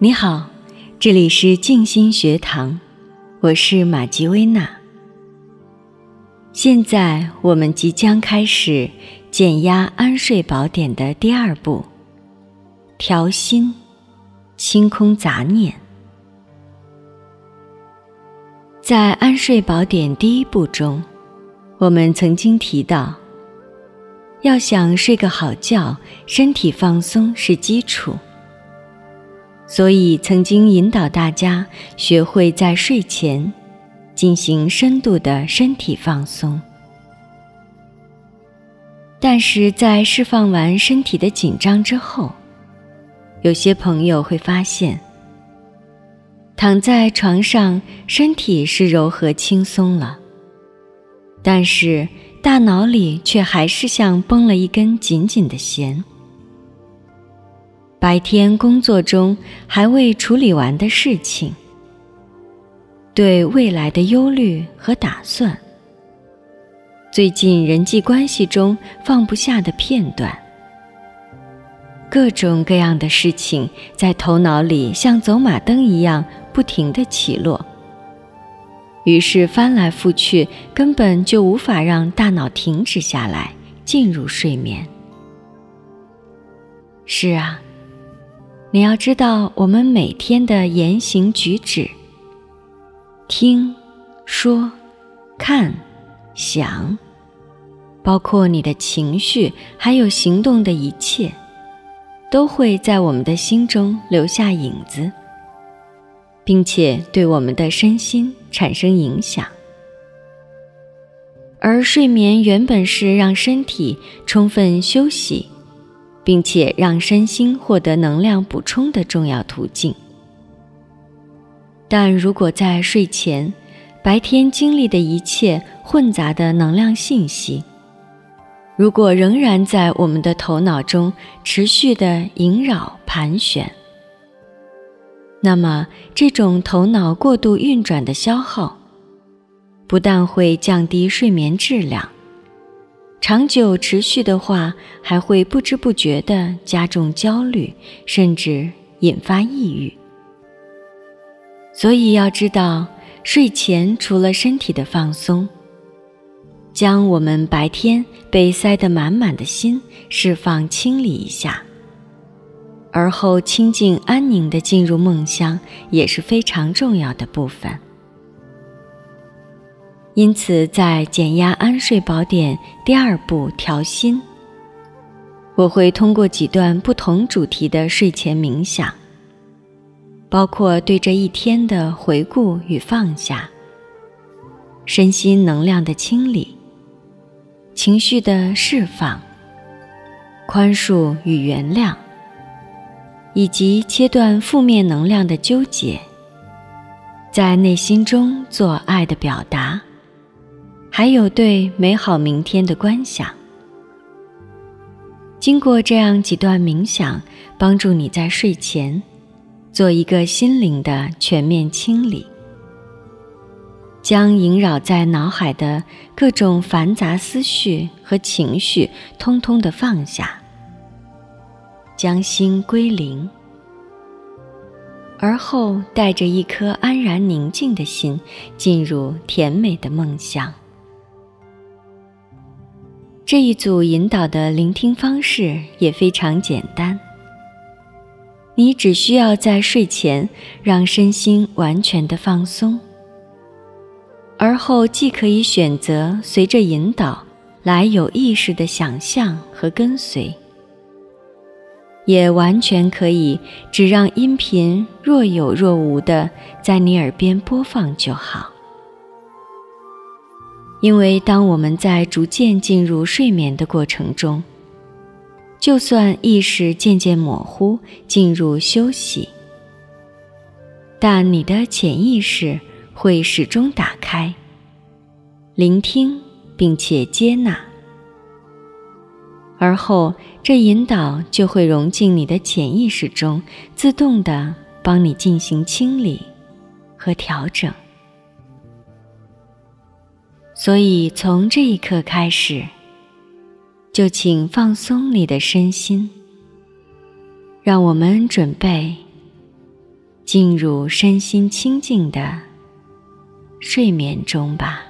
你好，这里是静心学堂，我是玛吉薇娜。现在我们即将开始减压安睡宝典的第二步——调心，清空杂念。在安睡宝典第一步中，我们曾经提到，要想睡个好觉，身体放松是基础。所以，曾经引导大家学会在睡前进行深度的身体放松。但是在释放完身体的紧张之后，有些朋友会发现，躺在床上，身体是柔和轻松了，但是大脑里却还是像绷了一根紧紧的弦。白天工作中还未处理完的事情，对未来的忧虑和打算，最近人际关系中放不下的片段，各种各样的事情在头脑里像走马灯一样不停地起落，于是翻来覆去，根本就无法让大脑停止下来，进入睡眠。是啊。你要知道，我们每天的言行举止、听、说、看、想，包括你的情绪，还有行动的一切，都会在我们的心中留下影子，并且对我们的身心产生影响。而睡眠原本是让身体充分休息。并且让身心获得能量补充的重要途径。但如果在睡前，白天经历的一切混杂的能量信息，如果仍然在我们的头脑中持续的萦绕盘旋，那么这种头脑过度运转的消耗，不但会降低睡眠质量。长久持续的话，还会不知不觉地加重焦虑，甚至引发抑郁。所以要知道，睡前除了身体的放松，将我们白天被塞得满满的心释放清理一下，而后清静安宁地进入梦乡，也是非常重要的部分。因此，在减压安睡宝典第二步调心，我会通过几段不同主题的睡前冥想，包括对这一天的回顾与放下、身心能量的清理、情绪的释放、宽恕与原谅，以及切断负面能量的纠结，在内心中做爱的表达。还有对美好明天的观想。经过这样几段冥想，帮助你在睡前做一个心灵的全面清理，将萦绕在脑海的各种繁杂思绪和情绪通通的放下，将心归零，而后带着一颗安然宁静的心，进入甜美的梦乡。这一组引导的聆听方式也非常简单，你只需要在睡前让身心完全的放松，而后既可以选择随着引导来有意识的想象和跟随，也完全可以只让音频若有若无的在你耳边播放就好。因为当我们在逐渐进入睡眠的过程中，就算意识渐渐模糊，进入休息，但你的潜意识会始终打开，聆听并且接纳，而后这引导就会融进你的潜意识中，自动的帮你进行清理和调整。所以，从这一刻开始，就请放松你的身心。让我们准备进入身心清净的睡眠中吧。